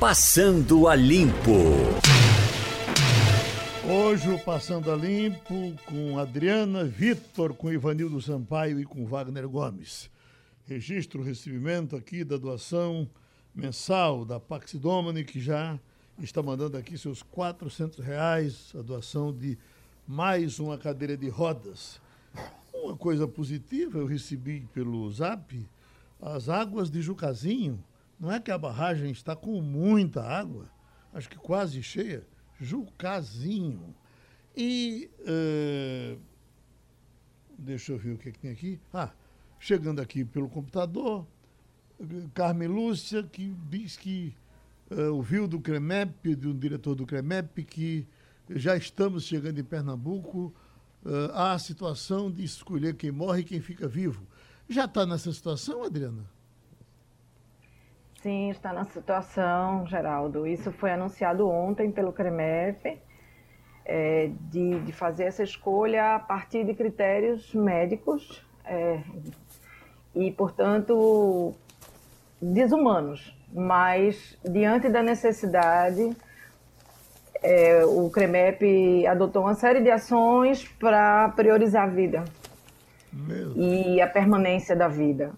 Passando a Limpo. Hoje o Passando a Limpo com Adriana, Vitor, com Ivanildo Sampaio e com Wagner Gomes. Registro o recebimento aqui da doação mensal da Pax Domini, que já está mandando aqui seus 400 reais, a doação de mais uma cadeira de rodas. Uma coisa positiva, eu recebi pelo zap as águas de Jucazinho. Não é que a barragem está com muita água, acho que quase cheia Jucazinho. E. Uh, deixa eu ver o que, é que tem aqui. Ah, chegando aqui pelo computador, Carmen Lúcia, que diz que uh, ouviu do CREMEP, de um diretor do CREMEP, que já estamos chegando em Pernambuco uh, à situação de escolher quem morre e quem fica vivo. Já está nessa situação, Adriana? Sim, está na situação, Geraldo. Isso foi anunciado ontem pelo CREMEF, é, de, de, fazer essa escolha a partir de critérios médicos é, e, portanto, desumanos. Mas, diante da necessidade, é, o CREMEP adotou uma série de ações para priorizar a vida e a permanência da vida.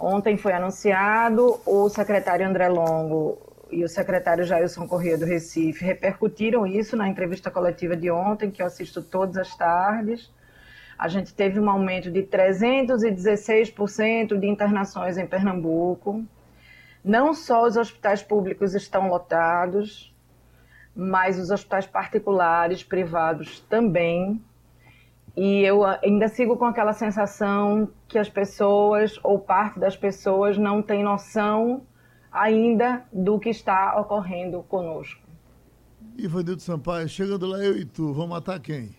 Ontem foi anunciado, o secretário André Longo e o secretário Jailson Corrêa do Recife repercutiram isso na entrevista coletiva de ontem, que eu assisto todas as tardes. A gente teve um aumento de 316% de internações em Pernambuco. Não só os hospitais públicos estão lotados, mas os hospitais particulares, privados também. E eu ainda sigo com aquela sensação que as pessoas, ou parte das pessoas, não tem noção ainda do que está ocorrendo conosco. Ivanildo Sampaio, chegando lá eu e tu, vamos matar quem?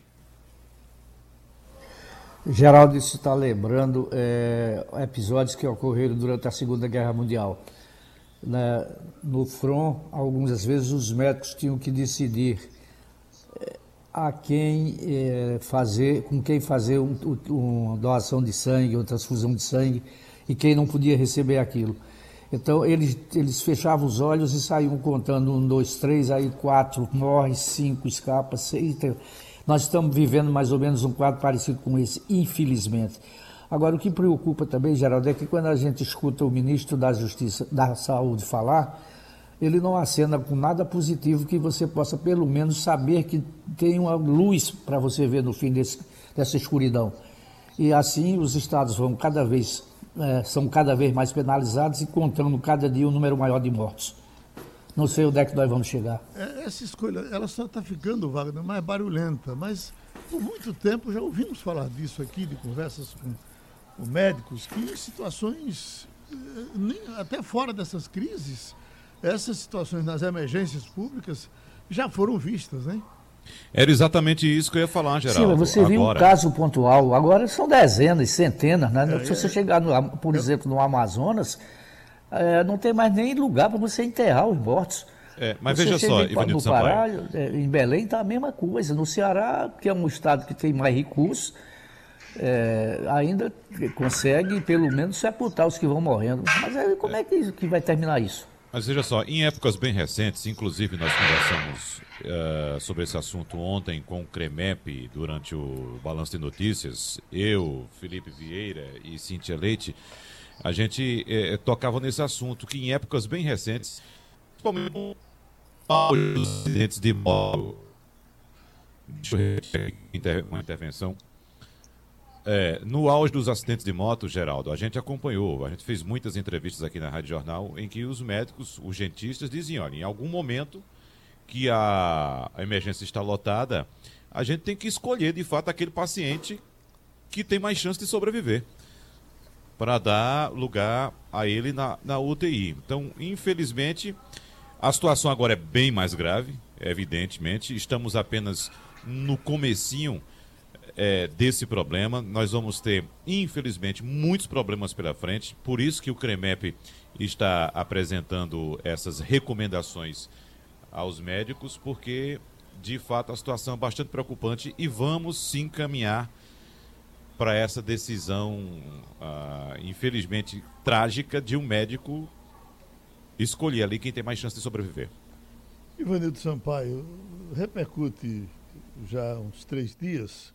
Geraldo está lembrando é, episódios que ocorreram durante a Segunda Guerra Mundial. Na, no front, algumas vezes os médicos tinham que decidir a quem é, fazer, com quem fazer um, um, uma doação de sangue, uma transfusão de sangue, e quem não podia receber aquilo. Então eles, eles fechavam os olhos e saíam contando um, dois, três, aí quatro morre, cinco escapa, seis. Nós estamos vivendo mais ou menos um quadro parecido com esse, infelizmente. Agora, o que preocupa também, Geraldo, é que quando a gente escuta o ministro da Justiça, da Saúde falar, ele não acena com nada positivo que você possa pelo menos saber que tem uma luz para você ver no fim desse, dessa escuridão. E assim os estados vão cada vez é, são cada vez mais penalizados e contando cada dia um número maior de mortos. Não sei onde é que nós vamos chegar. É, essa escolha, ela só está ficando, Wagner, mais barulhenta, mas por muito tempo já ouvimos falar disso aqui, de conversas com, com médicos, que em situações, eh, até fora dessas crises, essas situações nas emergências públicas já foram vistas, né? Era exatamente isso que eu ia falar, Geraldo. Sim, você viu um caso pontual, agora são dezenas, centenas, né? É, Se você é. chegar, no, por exemplo, no Amazonas, é, não tem mais nem lugar para você enterrar os mortos. É, mas você veja só, Ivanildo no Pará, é, em Belém está a mesma coisa. No Ceará, que é um estado que tem mais recursos, é, ainda consegue pelo menos sepultar os que vão morrendo. Mas aí, como é que, que vai terminar isso? Mas veja só, em épocas bem recentes, inclusive nós conversamos uh, sobre esse assunto ontem com o CREMEP durante o Balanço de Notícias, eu, Felipe Vieira e Cintia Leite, a gente uh, tocava nesse assunto, que em épocas bem recentes, principalmente os acidentes de moto, uma intervenção, é, no auge dos acidentes de moto, Geraldo, a gente acompanhou, a gente fez muitas entrevistas aqui na Rádio Jornal em que os médicos, os dentistas diziam, olha, em algum momento que a, a emergência está lotada, a gente tem que escolher de fato aquele paciente que tem mais chance de sobreviver para dar lugar a ele na, na UTI. Então, infelizmente, a situação agora é bem mais grave, evidentemente. Estamos apenas no comecinho é, desse problema. Nós vamos ter, infelizmente, muitos problemas pela frente. Por isso que o CREMEP está apresentando essas recomendações aos médicos, porque de fato a situação é bastante preocupante e vamos sim caminhar para essa decisão, uh, infelizmente trágica, de um médico escolher ali quem tem mais chance de sobreviver. Ivanildo Sampaio, repercute já há uns três dias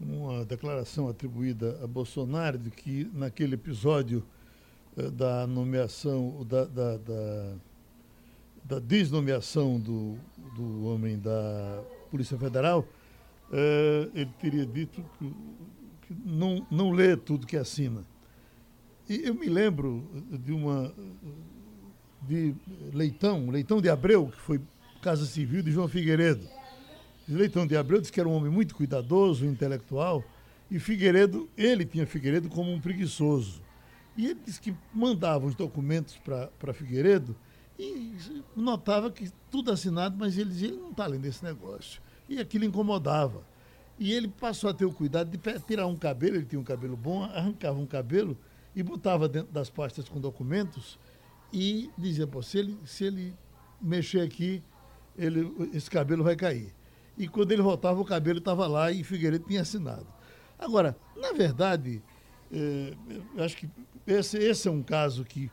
uma declaração atribuída a Bolsonaro de que naquele episódio eh, da nomeação, da, da, da, da desnomeação do, do homem da Polícia Federal, eh, ele teria dito que, que, não, não lê tudo que assina. E eu me lembro de uma de Leitão, Leitão de Abreu, que foi Casa Civil de João Figueiredo Leitão de Abreu disse que era um homem muito cuidadoso, intelectual, e Figueiredo, ele tinha Figueiredo como um preguiçoso. E ele disse que mandava os documentos para Figueiredo e notava que tudo assinado, mas ele dizia, ele não está além desse negócio. E aquilo incomodava. E ele passou a ter o cuidado de tirar um cabelo, ele tinha um cabelo bom, arrancava um cabelo e botava dentro das pastas com documentos e dizia, se ele, se ele mexer aqui, ele, esse cabelo vai cair e quando ele voltava o cabelo estava lá e Figueiredo tinha assinado. Agora, na verdade, eu acho que esse, esse é um caso que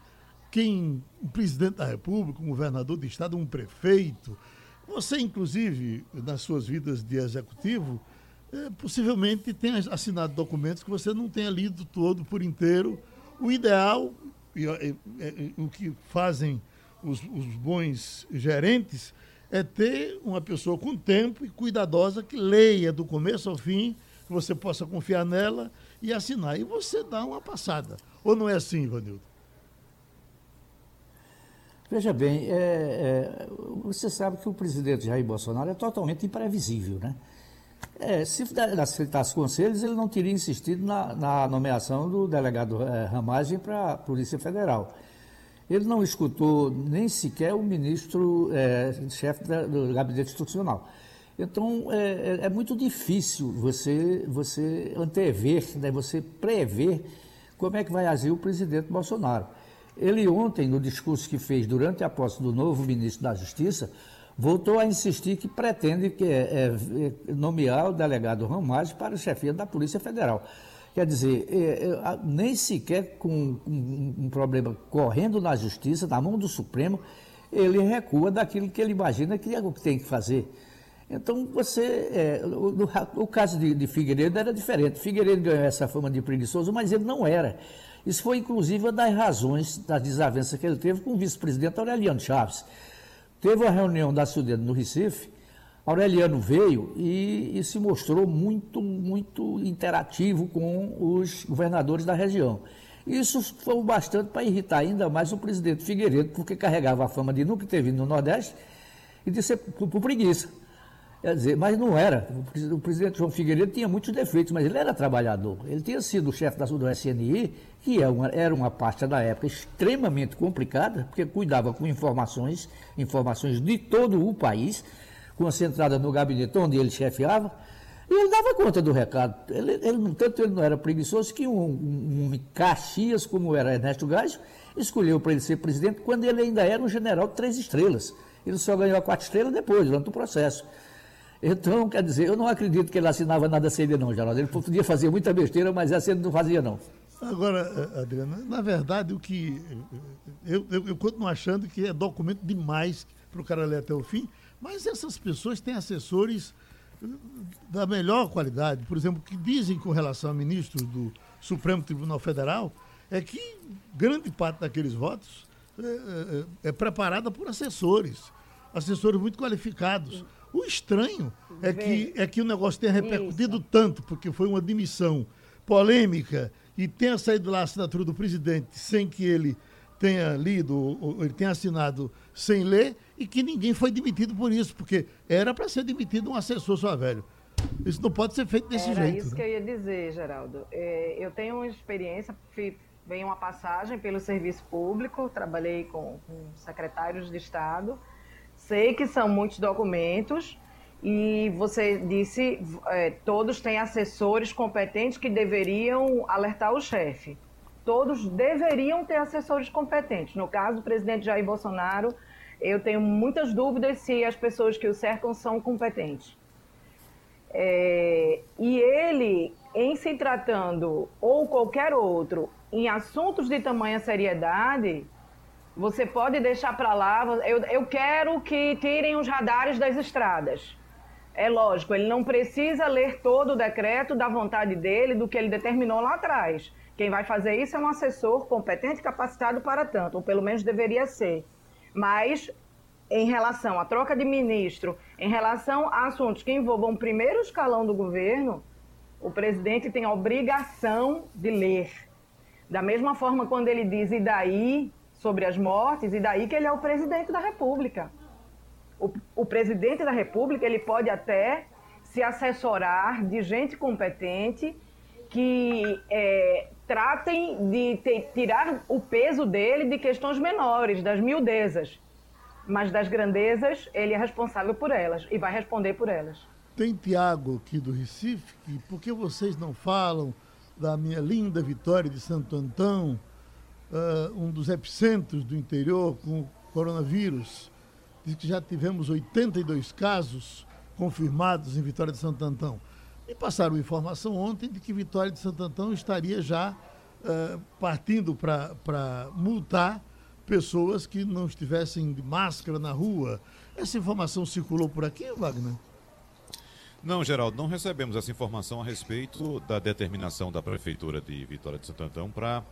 quem, o presidente da República, um governador de estado, um prefeito, você, inclusive, nas suas vidas de executivo, é, possivelmente tenha assinado documentos que você não tenha lido todo por inteiro. O ideal, e, e, e, o que fazem os, os bons gerentes, é ter uma pessoa com tempo e cuidadosa que leia do começo ao fim, que você possa confiar nela e assinar. E você dá uma passada. Ou não é assim, Ivanildo? Veja bem, é, é, você sabe que o presidente Jair Bolsonaro é totalmente imprevisível, né? É, se aceitasse conselhos, ele não teria insistido na, na nomeação do delegado é, Ramagem para a Polícia Federal. Ele não escutou nem sequer o ministro é, chefe do gabinete institucional. Então, é, é, é, muito difícil você, você antever, né, você prever como é que vai agir o presidente Bolsonaro. Ele ontem, no discurso que fez durante a posse do novo ministro da Justiça, voltou a insistir que pretende que, é, é nomear o delegado Ramage para a chefia da Polícia Federal. Quer dizer, é, é, nem sequer com um, problema correndo na justiça, na mão do Supremo, ele recua daquilo que ele imagina que é o que tem que fazer. Então, você. É, o, o, caso de, de, Figueiredo era diferente. Figueiredo ganhou essa fama de preguiçoso, mas ele não era. Isso foi, inclusive, uma das razões da desavença que ele teve com o vice-presidente Aureliano Chaves. Teve uma reunião da SUDEN no Recife, Aureliano veio e, e, se mostrou muito, muito interativo com os governadores da região. Isso foi bastante para irritar ainda mais o presidente Figueiredo, porque carregava a fama de nunca ter vindo no Nordeste e de ser por, por preguiça. Quer dizer, mas não era. O presidente João Figueiredo tinha muitos defeitos, mas ele era trabalhador. Ele tinha sido chefe da, do SNI, que é uma, era uma pasta da época extremamente complicada, porque cuidava com informações, informações de todo o país concentrada no gabinete onde ele chefiava, e ele dava conta do recado. Ele, ele, tanto ele não era preguiçoso que um, um, um Caxias, como era Ernesto Gás, escolheu para ele ser presidente quando ele ainda era um general de três estrelas. Ele só ganhou a quatro estrelas depois, durante o processo. Então, quer dizer, eu não acredito que ele assinava nada sem ele, não, Geraldo. Ele podia fazer muita besteira, mas essa ele não fazia, não. Agora, eh, Adriana, na verdade, o que. Eu, eu, eu continuo achando que é documento demais para o cara ler até o fim, mas essas pessoas têm assessores da melhor qualidade. Por exemplo, o que dizem com relação a ministros do Supremo Tribunal Federal é que grande parte daqueles votos é, é, é preparada por assessores, assessores muito qualificados. O estranho é que, é que o negócio tenha repercutido tanto, porque foi uma demissão polêmica e tenha saído lá a assinatura do presidente sem que ele tenha lido, ele tenha assinado sem ler, e que ninguém foi demitido por isso, porque era para ser demitido um assessor só velho. Isso não pode ser feito desse era jeito. É isso né? que eu ia dizer, Geraldo. É, eu tenho uma experiência, vem uma passagem pelo serviço público, trabalhei com, com secretários de Estado, sei que são muitos documentos, e você disse, é, todos têm assessores competentes que deveriam alertar o chefe. Todos deveriam ter assessores competentes. No caso do presidente Jair Bolsonaro, eu tenho muitas dúvidas se as pessoas que o cercam são competentes. É, e ele, em se tratando, ou qualquer outro, em assuntos de tamanha seriedade, você pode deixar para lá. Eu, eu quero que tirem os radares das estradas. É lógico, ele não precisa ler todo o decreto da vontade dele, do que ele determinou lá atrás. Quem vai fazer isso é um assessor competente e capacitado para tanto, ou pelo menos deveria ser. Mas, em relação à troca de ministro, em relação a assuntos que envolvam o primeiro escalão do governo, o presidente tem a obrigação de ler. Da mesma forma, quando ele diz e daí sobre as mortes, e daí que ele é o presidente da República. O, o presidente da República ele pode até se assessorar de gente competente que é, tratem de tirar o peso dele de questões menores, das miudezas. Mas das grandezas, ele é responsável por elas e vai responder por elas. Tem Tiago aqui do Recife, que por que vocês não falam da minha linda vitória de Santo Antão, uh, um dos epicentros do interior com o coronavírus? diz que já tivemos 82 casos confirmados em Vitória de Santo Antão. Me passaram informação ontem de que Vitória de Santo Antão estaria já uh, partindo para multar pessoas que não estivessem de máscara na rua. Essa informação circulou por aqui, Wagner? Não, Geraldo, não recebemos essa informação a respeito da determinação da Prefeitura de Vitória de Santo Antão para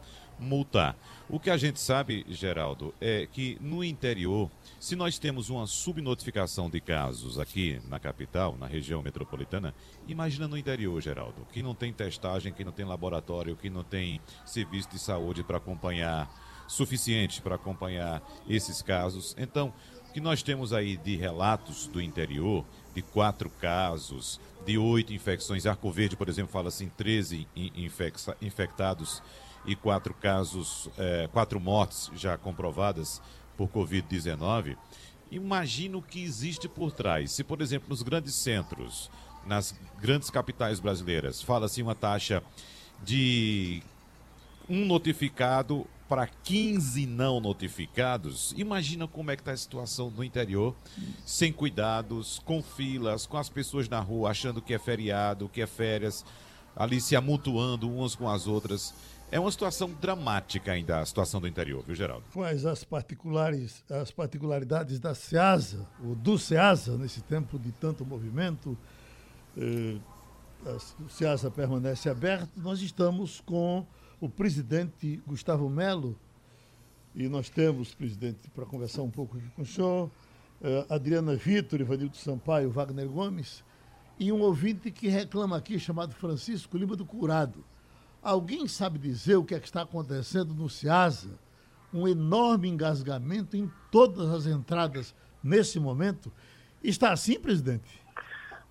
multar. O que a gente sabe, Geraldo, é que no interior, se nós temos uma subnotificação de casos aqui na capital, na região metropolitana, imagina no interior, Geraldo, que não tem testagem, que não tem laboratório, que não tem serviço de saúde para acompanhar, suficiente para acompanhar esses casos. Então, o que nós temos aí de relatos do interior, de quatro casos, de oito infecções, Arco Verde, por exemplo, fala assim, 13 infectados e quatro casos, é, quatro mortes já comprovadas por Covid-19, imagina o que existe por trás. Se, por exemplo, nos grandes centros, nas grandes capitais brasileiras, fala-se uma taxa de um notificado para 15 não notificados, imagina como é que está a situação no interior, sem cuidados, com filas, com as pessoas na rua achando que é feriado, que é férias, ali se amontoando umas com as outras. É uma situação dramática ainda a situação do interior, viu, Geraldo? Quais as particulares, as particularidades da SEASA, ou do SEASA, nesse tempo de tanto movimento? Eh, o SEASA permanece aberto. Nós estamos com o presidente Gustavo Melo, e nós temos, presidente, para conversar um pouco aqui com o senhor, eh, Adriana Vitor, Ivanildo Sampaio, Wagner Gomes, e um ouvinte que reclama aqui, chamado Francisco Lima do Curado Alguém sabe dizer o que, é que está acontecendo no Ciasa? Um enorme engasgamento em todas as entradas nesse momento. Está assim, presidente?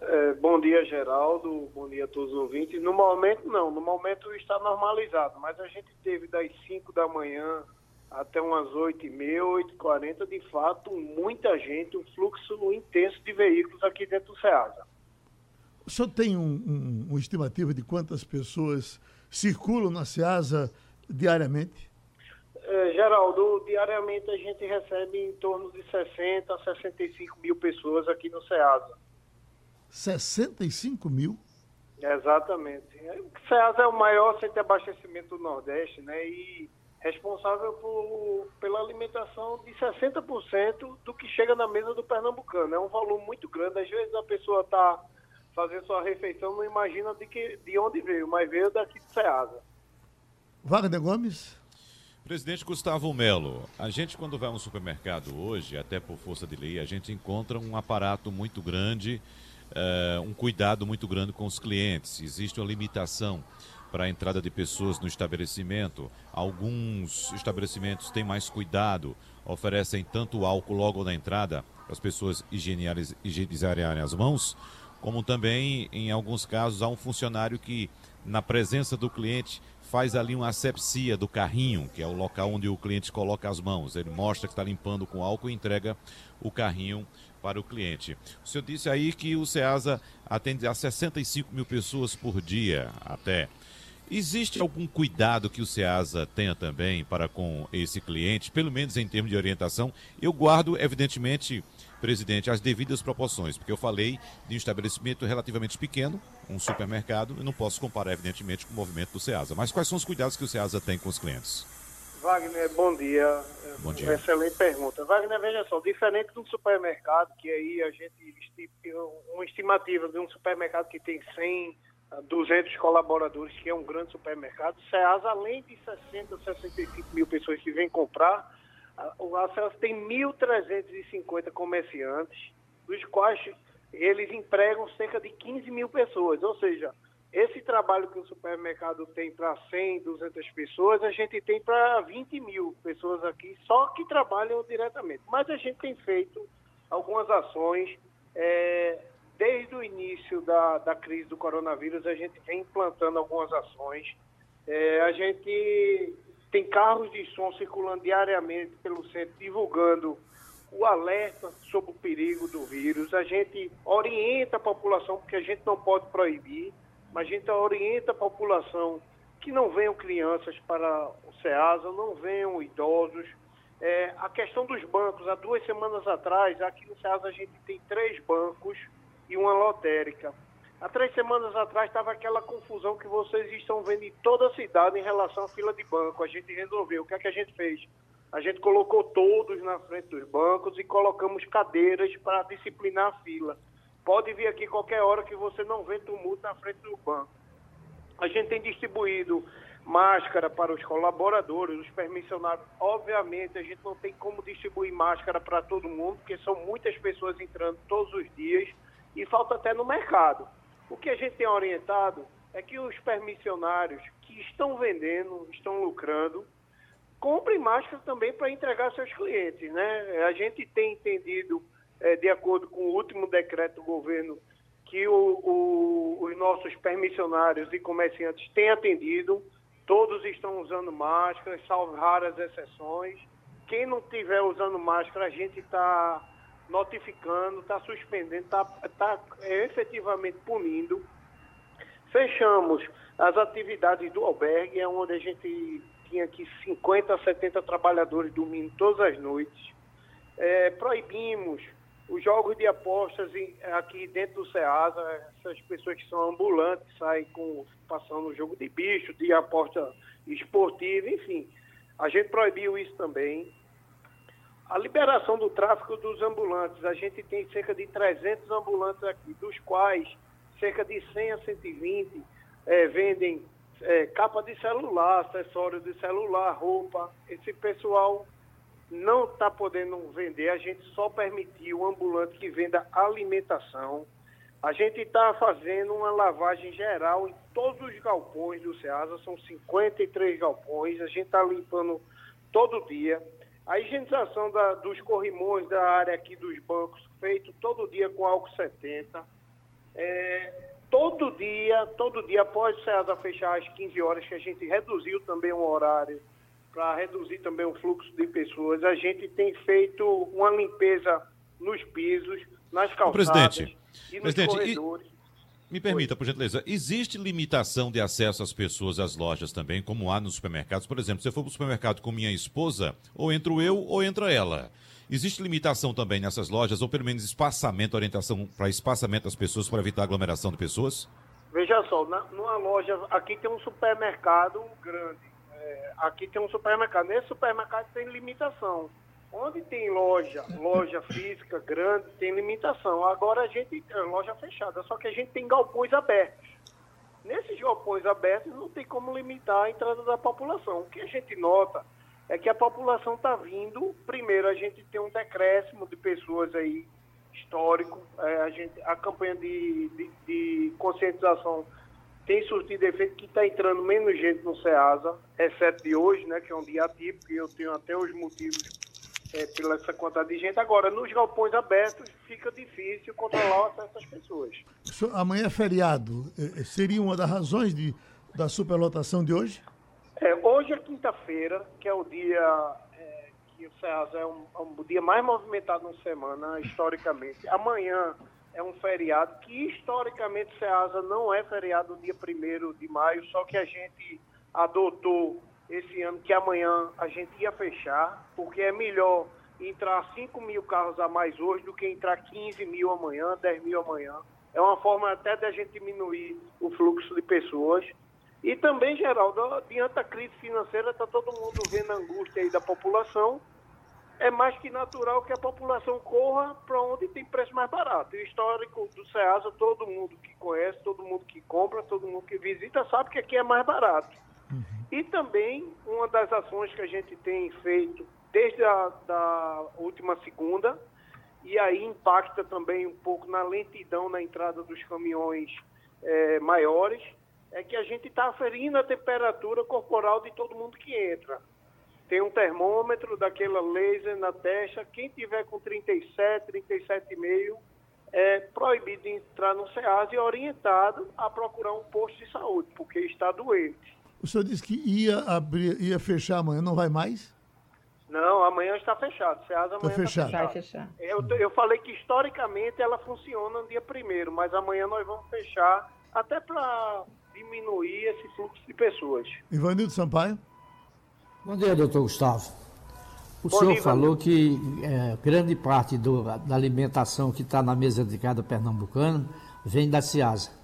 É, bom dia, Geraldo. Bom dia a todos os ouvintes. No momento, não. No momento está normalizado, mas a gente teve das 5 da manhã até umas 8h30, 8h40, de fato, muita gente, um fluxo intenso de veículos aqui dentro do SEASA. O senhor tem um, um, uma estimativa de quantas pessoas circulam na SEASA diariamente? É, Geraldo, diariamente a gente recebe em torno de 60 a 65 mil pessoas aqui no SEASA. 65 mil? Exatamente. O SEASA é o maior centro de abastecimento do Nordeste, né? E responsável por, pela alimentação de 60% do que chega na mesa do pernambucano. É um volume muito grande. Às vezes a pessoa está fazer sua refeição, não imagina de, que, de onde veio, mas veio daqui de Ceasa. Wagner Gomes? Presidente Gustavo Melo, a gente quando vai a um supermercado hoje, até por força de lei, a gente encontra um aparato muito grande, uh, um cuidado muito grande com os clientes. Existe uma limitação para a entrada de pessoas no estabelecimento. Alguns estabelecimentos têm mais cuidado, oferecem tanto álcool logo na entrada para as pessoas higienizarem as mãos, como também, em alguns casos, há um funcionário que, na presença do cliente, faz ali uma asepsia do carrinho, que é o local onde o cliente coloca as mãos. Ele mostra que está limpando com álcool e entrega o carrinho para o cliente. O senhor disse aí que o SEASA atende a 65 mil pessoas por dia até. Existe algum cuidado que o SEASA tenha também para com esse cliente, pelo menos em termos de orientação? Eu guardo, evidentemente, presidente, as devidas proporções, porque eu falei de um estabelecimento relativamente pequeno, um supermercado, e não posso comparar, evidentemente, com o movimento do SEASA. Mas quais são os cuidados que o SEASA tem com os clientes? Wagner, bom dia. Bom dia. Excelente pergunta. Wagner, veja só, diferente de um supermercado, que aí a gente, uma estimativa de um supermercado que tem 100, 200 colaboradores, que é um grande supermercado, o SEAS, além de 60, 65 mil pessoas que vêm comprar, a SEAS tem 1.350 comerciantes, dos quais eles empregam cerca de 15 mil pessoas, ou seja, esse trabalho que o supermercado tem para 100, 200 pessoas, a gente tem para 20 mil pessoas aqui, só que trabalham diretamente. Mas a gente tem feito algumas ações. É, desde o início da, da crise do coronavírus, a gente vem implantando algumas ações. É, a gente tem carros de som circulando diariamente pelo centro, divulgando o alerta sobre o perigo do vírus. A gente orienta a população, porque a gente não pode proibir mas a gente orienta a população que não venham crianças para o SEASA, não venham idosos. É, a questão dos bancos, há duas semanas atrás, aqui no SEASA a gente tem três bancos e uma lotérica. Há três semanas atrás estava aquela confusão que vocês estão vendo em toda a cidade em relação à fila de banco. A gente resolveu. O que é que a gente fez? A gente colocou todos na frente dos bancos e colocamos cadeiras para disciplinar a fila. Pode vir aqui qualquer hora que você não vê tumulto na frente do banco. A gente tem distribuído máscara para os colaboradores, os permissionários. Obviamente, a gente não tem como distribuir máscara para todo mundo, porque são muitas pessoas entrando todos os dias e falta até no mercado. O que a gente tem orientado é que os permissionários que estão vendendo, estão lucrando, comprem máscara também para entregar seus clientes. Né? A gente tem entendido é, de acordo com o último decreto do governo, que o, o, os nossos permissionários e comerciantes têm atendido, todos estão usando máscara, salvo raras exceções. Quem não estiver usando máscara, a gente está notificando, está suspendendo, está tá, é, efetivamente punindo. Fechamos as atividades do albergue, é onde a gente tinha aqui 50 a 70 trabalhadores dormindo todas as noites. É, proibimos os jogos de apostas aqui dentro do SEASA, essas pessoas que são ambulantes, saem com, passando jogo de bicho, de aposta esportiva, enfim. A gente proibiu isso também. A liberação do tráfico dos ambulantes, a gente tem cerca de 300 ambulantes aqui, dos quais cerca de 100 a 120 é, vendem é, capa de celular, acessório de celular, roupa. Esse pessoal não está podendo vender, a gente só permitiu o ambulante que venda alimentação. A gente está fazendo uma lavagem geral em todos os galpões do SEASA, são 53 galpões, a gente está limpando todo dia. A higienização da, dos corrimões da área aqui dos bancos, feito todo dia com álcool 70. É, todo dia, todo dia, após o SEASA fechar às 15 horas, que a gente reduziu também o horário para reduzir também o fluxo de pessoas. A gente tem feito uma limpeza nos pisos, nas calçadas presidente, e nos presidente, corredores. E... Me permita, por gentileza, existe limitação de acesso às pessoas às lojas também, como há nos supermercados? Por exemplo, se eu for para o supermercado com minha esposa, ou entro eu ou entra ela. Existe limitação também nessas lojas, ou pelo menos espaçamento, orientação para espaçamento das pessoas para evitar aglomeração de pessoas? Veja só, na, numa loja, aqui tem um supermercado grande aqui tem um supermercado. Nesse supermercado tem limitação. Onde tem loja, loja física grande, tem limitação. Agora a gente é loja fechada, só que a gente tem galpões abertos. Nesses galpões abertos não tem como limitar a entrada da população. O que a gente nota é que a população está vindo. Primeiro, a gente tem um decréscimo de pessoas aí histórico. É, a, gente, a campanha de, de, de conscientização tem surtido efeito que está entrando menos gente no SEASA, exceto de hoje, né, que é um dia atípico, e eu tenho até os motivos é, pela essa quantidade de gente. Agora, nos galpões abertos, fica difícil controlar o acesso pessoas. Amanhã é feriado. É, é, seria uma das razões de, da superlotação de hoje? É, hoje é quinta-feira, que é o dia é, que o SEASA é um, é um dia mais movimentado na semana, historicamente. Amanhã é um feriado que historicamente Ceasa não é feriado no dia 1 de maio, só que a gente adotou esse ano que amanhã a gente ia fechar, porque é melhor entrar 5 mil carros a mais hoje do que entrar 15 mil amanhã, 10 mil amanhã. É uma forma até da gente diminuir o fluxo de pessoas. E também, Geraldo, diante da crise financeira, está todo mundo vendo a angústia aí da população. É mais que natural que a população corra para onde tem preço mais barato. E o histórico do Ceasa, todo mundo que conhece, todo mundo que compra, todo mundo que visita, sabe que aqui é mais barato. Uhum. E também, uma das ações que a gente tem feito desde a da última segunda, e aí impacta também um pouco na lentidão na entrada dos caminhões é, maiores, é que a gente está aferindo a temperatura corporal de todo mundo que entra. Tem um termômetro daquela laser na testa, quem tiver com 37, 37,5 é proibido de entrar no SEAS e orientado a procurar um posto de saúde, porque está doente. O senhor disse que ia abrir, ia fechar amanhã, não vai mais? Não, amanhã está fechado. SEAS amanhã está fechado. Tá fechado. Eu, eu falei que historicamente ela funciona no dia primeiro, mas amanhã nós vamos fechar até para diminuir esse fluxo de pessoas. Ivanildo Sampaio. Bom dia, doutor Gustavo. O Bom senhor dia, falou que é, grande parte do, da alimentação que está na mesa de cada pernambucano vem da Ciasa.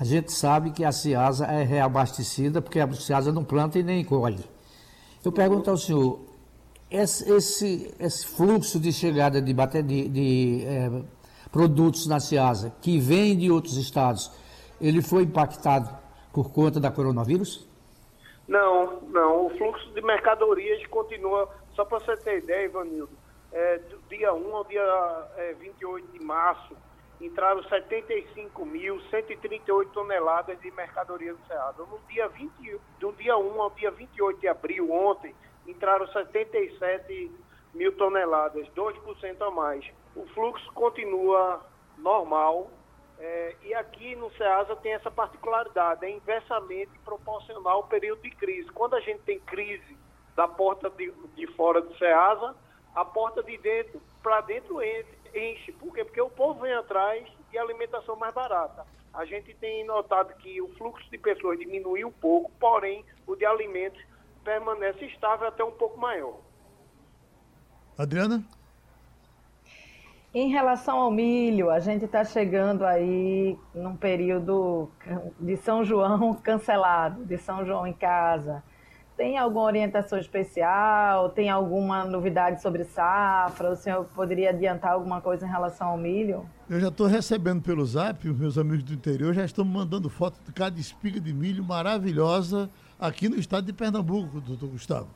A gente sabe que a Ciasa é reabastecida porque a Ciasa não planta e nem colhe. Eu pergunto ao senhor, esse, esse, esse fluxo de chegada de, de, de é, produtos na Ciasa que vem de outros estados, ele foi impactado por conta da coronavírus? Não, não. O fluxo de mercadorias continua. Só para você ter ideia, Ivanildo, é, do dia 1 ao dia é, 28 de março, entraram 75.138 toneladas de mercadoria do Cerrado. No dia 20, do dia 1 ao dia 28 de abril, ontem, entraram 77 mil toneladas, 2% a mais. O fluxo continua normal, é, e aqui no SEASA tem essa particularidade, é inversamente proporcional ao período de crise. Quando a gente tem crise da porta de, de fora do SEASA, a porta de dentro para dentro enche. Por quê? Porque o povo vem atrás de alimentação mais barata. A gente tem notado que o fluxo de pessoas diminuiu um pouco, porém o de alimentos permanece estável até um pouco maior. Adriana? Em relação ao milho, a gente está chegando aí num período de São João cancelado, de São João em casa. Tem alguma orientação especial? Tem alguma novidade sobre safra? O senhor poderia adiantar alguma coisa em relação ao milho? Eu já estou recebendo pelo zap, os meus amigos do interior já estão mandando foto de cada espiga de milho maravilhosa aqui no estado de Pernambuco, doutor Gustavo.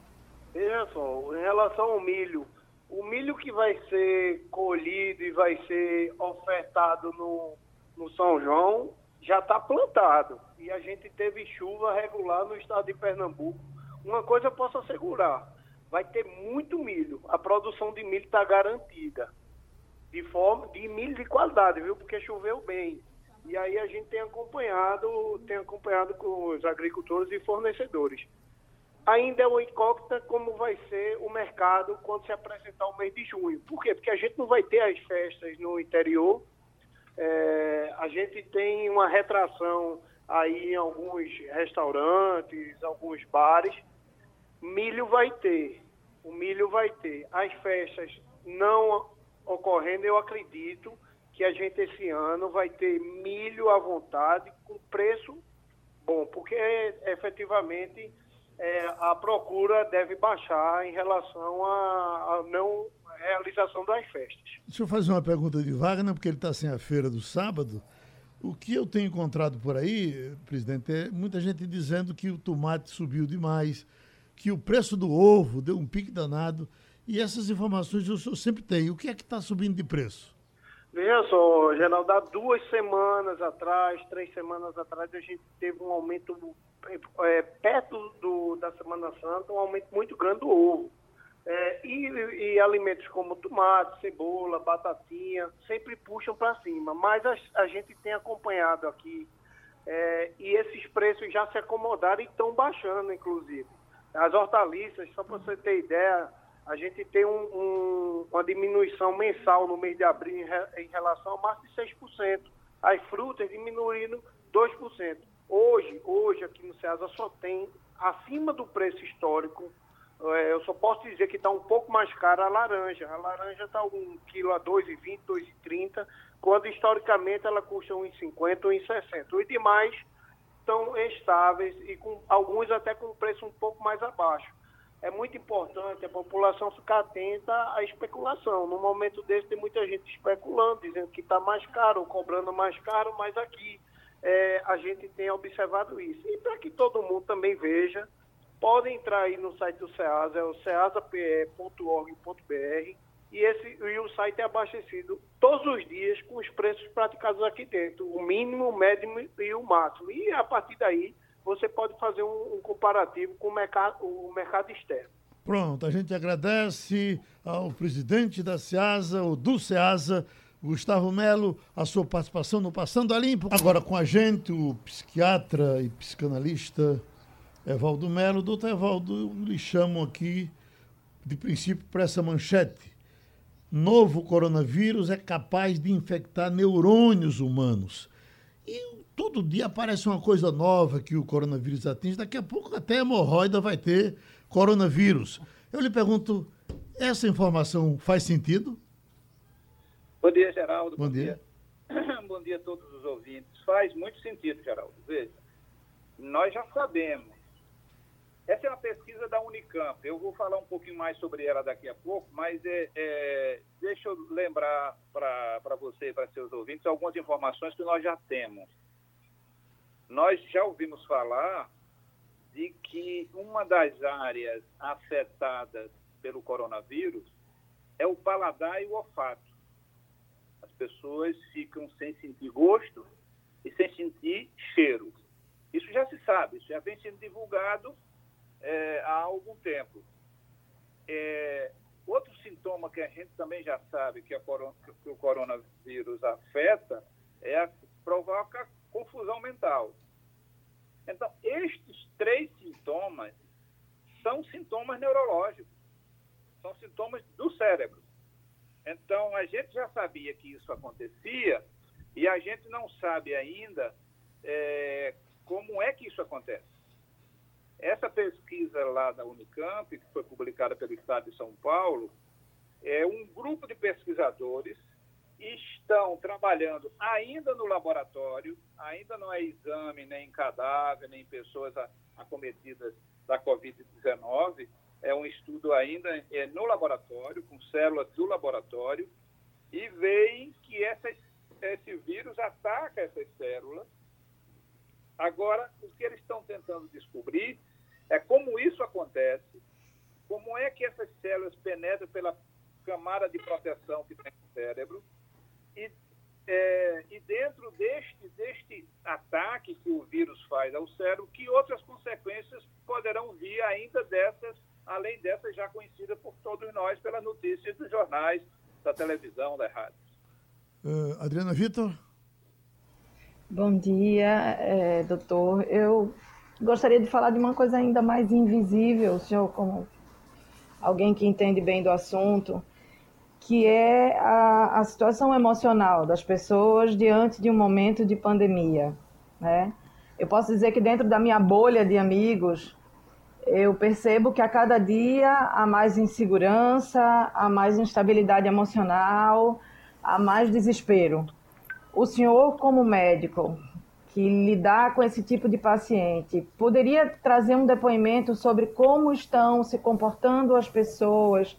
Veja só, em relação ao milho, o milho que vai ser colhido e vai ser ofertado no, no São João já está plantado. E a gente teve chuva regular no estado de Pernambuco. Uma coisa eu posso assegurar: vai ter muito milho. A produção de milho está garantida. De forma de milho de qualidade, viu? Porque choveu bem. E aí a gente tem acompanhado, tem acompanhado com os agricultores e fornecedores ainda é uma incógnita como vai ser o mercado quando se apresentar o mês de junho. Por quê? Porque a gente não vai ter as festas no interior, é, a gente tem uma retração aí em alguns restaurantes, alguns bares. Milho vai ter, o milho vai ter. As festas não ocorrendo, eu acredito que a gente esse ano vai ter milho à vontade com preço bom, porque efetivamente é, a procura deve baixar em relação à não realização das festas. Deixa eu fazer uma pergunta de Wagner, porque ele está sem a feira do sábado. O que eu tenho encontrado por aí, presidente, é muita gente dizendo que o tomate subiu demais, que o preço do ovo deu um pique danado. E essas informações eu sempre tenho. O que é que está subindo de preço? Veja só, Geraldo, há duas semanas atrás, três semanas atrás, a gente teve um aumento é, perto do, da Semana Santa, um aumento muito grande do ovo. É, e, e, alimentos como tomate, cebola, batatinha, sempre puxam para cima. Mas a, a, gente tem acompanhado aqui é, e esses preços já se acomodaram e estão baixando, inclusive. As hortaliças, só para você ter ideia, a gente tem um, um, uma diminuição mensal no mês de abril em, re, em relação a mais de 6%. As frutas diminuindo 2%. Hoje, hoje aqui no Ceasa só tem acima do preço histórico. É, eu só posso dizer que está um pouco mais cara a laranja. A laranja está um quilo a 2,20, 2,30, quando historicamente ela custa 1,50, 1,60. Os demais estão estáveis e com alguns até com preço um pouco mais abaixo. É muito importante a população ficar atenta à especulação. No momento desse, tem muita gente especulando, dizendo que está mais caro, cobrando mais caro, mas aqui é, a gente tem observado isso. E para que todo mundo também veja, podem entrar aí no site do SEASA, é o ceasape.org.br, e, esse, e o site é abastecido todos os dias com os preços praticados aqui dentro, o mínimo, o médio e o máximo. E a partir daí você pode fazer um, um comparativo com o mercado, o mercado externo. Pronto, a gente agradece ao presidente da SEASA, ou do SEASA, Gustavo Melo, a sua participação no Passando a Limpo. Agora com a gente, o psiquiatra e psicanalista Evaldo Melo. Doutor Evaldo, lhe chamo aqui, de princípio, para essa manchete novo coronavírus é capaz de infectar neurônios humanos. E todo dia aparece uma coisa nova que o coronavírus atinge. Daqui a pouco até a hemorroida vai ter coronavírus. Eu lhe pergunto, essa informação faz sentido? Bom dia, Geraldo. Bom, Bom dia. dia. Bom dia a todos os ouvintes. Faz muito sentido, Geraldo. Veja, nós já sabemos essa é uma pesquisa da Unicamp. Eu vou falar um pouquinho mais sobre ela daqui a pouco, mas é, é, deixa eu lembrar para você e para seus ouvintes algumas informações que nós já temos. Nós já ouvimos falar de que uma das áreas afetadas pelo coronavírus é o paladar e o olfato. As pessoas ficam sem sentir gosto e sem sentir cheiro. Isso já se sabe, isso já vem sendo divulgado é, há algum tempo. É, outro sintoma que a gente também já sabe que, corona, que o coronavírus afeta é a, provoca confusão mental. Então, estes três sintomas são sintomas neurológicos, são sintomas do cérebro. Então, a gente já sabia que isso acontecia e a gente não sabe ainda é, como é que isso acontece. Essa pesquisa lá da Unicamp, que foi publicada pelo Estado de São Paulo, é um grupo de pesquisadores estão trabalhando ainda no laboratório, ainda não é exame nem em cadáver, nem em pessoas acometidas da Covid-19, é um estudo ainda é no laboratório, com células do laboratório, e veem que essas, esse vírus ataca essas células. Agora, o que eles estão tentando descobrir é como isso acontece, como é que essas células penetram pela camada de proteção que tem no cérebro e, é, e dentro deste, deste ataque que o vírus faz ao cérebro, que outras consequências poderão vir ainda dessas, além dessas já conhecidas por todos nós pelas notícias dos jornais, da televisão, da rádio. Uh, Adriana Vitor? Bom dia, é, doutor. Eu gostaria de falar de uma coisa ainda mais invisível, senhor, como alguém que entende bem do assunto, que é a, a situação emocional das pessoas diante de um momento de pandemia. Né? Eu posso dizer que dentro da minha bolha de amigos, eu percebo que a cada dia há mais insegurança, há mais instabilidade emocional, há mais desespero. O senhor, como médico, que lidar com esse tipo de paciente. Poderia trazer um depoimento sobre como estão se comportando as pessoas